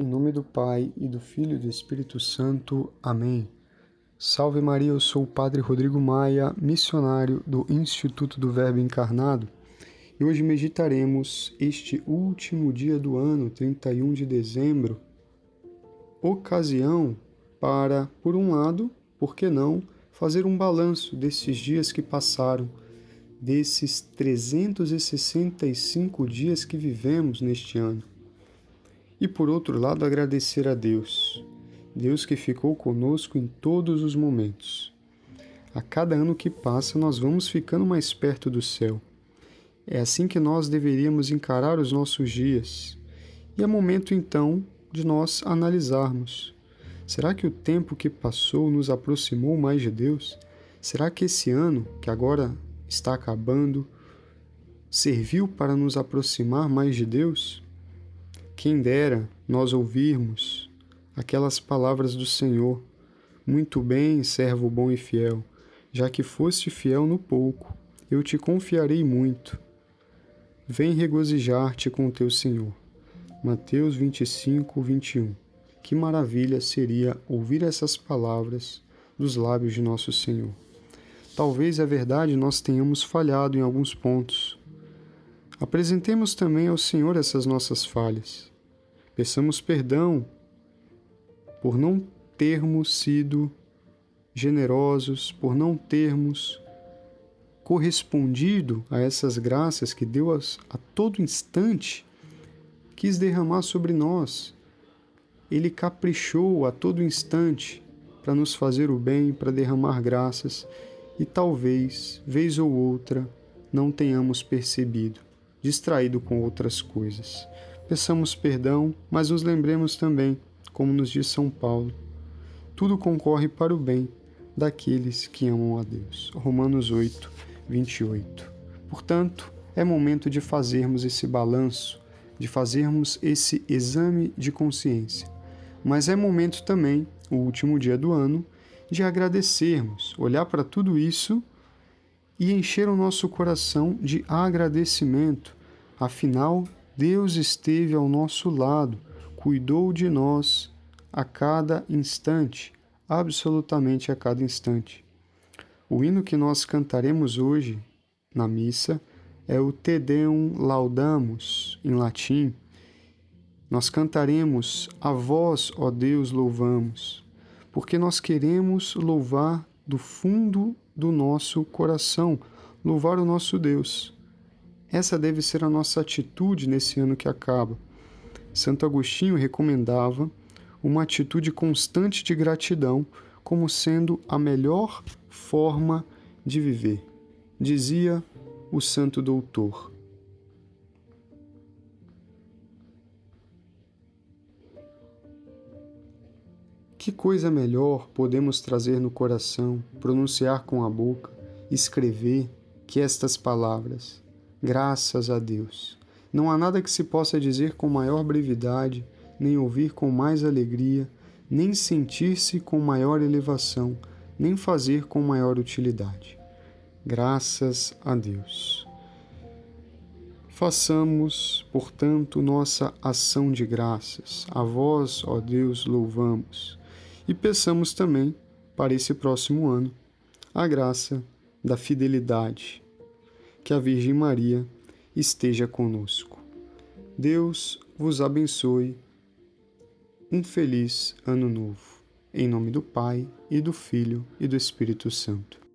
Em nome do Pai e do Filho e do Espírito Santo. Amém. Salve Maria, eu sou o Padre Rodrigo Maia, missionário do Instituto do Verbo Encarnado, e hoje meditaremos este último dia do ano, 31 de dezembro, ocasião para, por um lado, por que não, fazer um balanço desses dias que passaram, desses 365 dias que vivemos neste ano e por outro lado agradecer a Deus, Deus que ficou conosco em todos os momentos. A cada ano que passa, nós vamos ficando mais perto do céu. É assim que nós deveríamos encarar os nossos dias. E é momento então de nós analisarmos: será que o tempo que passou nos aproximou mais de Deus? Será que esse ano, que agora está acabando, serviu para nos aproximar mais de Deus? Quem dera nós ouvirmos aquelas palavras do Senhor: Muito bem, servo bom e fiel, já que foste fiel no pouco, eu te confiarei muito. Vem regozijar-te com teu Senhor. Mateus 25, 21. Que maravilha seria ouvir essas palavras dos lábios de nosso Senhor. Talvez é verdade nós tenhamos falhado em alguns pontos, Apresentemos também ao Senhor essas nossas falhas. Peçamos perdão por não termos sido generosos, por não termos correspondido a essas graças que Deus a todo instante quis derramar sobre nós. Ele caprichou a todo instante para nos fazer o bem, para derramar graças, e talvez, vez ou outra, não tenhamos percebido distraído com outras coisas. Peçamos perdão, mas nos lembremos também, como nos diz São Paulo, tudo concorre para o bem daqueles que amam a Deus. Romanos 8, 28. Portanto, é momento de fazermos esse balanço, de fazermos esse exame de consciência. Mas é momento também, o último dia do ano, de agradecermos, olhar para tudo isso e encher o nosso coração de agradecimento. Afinal, Deus esteve ao nosso lado, cuidou de nós a cada instante, absolutamente a cada instante. O hino que nós cantaremos hoje na missa é o Te Deum Laudamus, em latim. Nós cantaremos A vós, ó Deus, louvamos, porque nós queremos louvar do fundo do nosso coração, louvar o nosso Deus. Essa deve ser a nossa atitude nesse ano que acaba. Santo Agostinho recomendava uma atitude constante de gratidão como sendo a melhor forma de viver. Dizia o santo doutor. Que coisa melhor podemos trazer no coração, pronunciar com a boca, escrever, que estas palavras? Graças a Deus. Não há nada que se possa dizer com maior brevidade, nem ouvir com mais alegria, nem sentir-se com maior elevação, nem fazer com maior utilidade. Graças a Deus. Façamos, portanto, nossa ação de graças. A vós, ó Deus, louvamos e peçamos também, para esse próximo ano, a graça da fidelidade. Que a Virgem Maria esteja conosco. Deus vos abençoe. Um feliz ano novo. Em nome do Pai, e do Filho, e do Espírito Santo.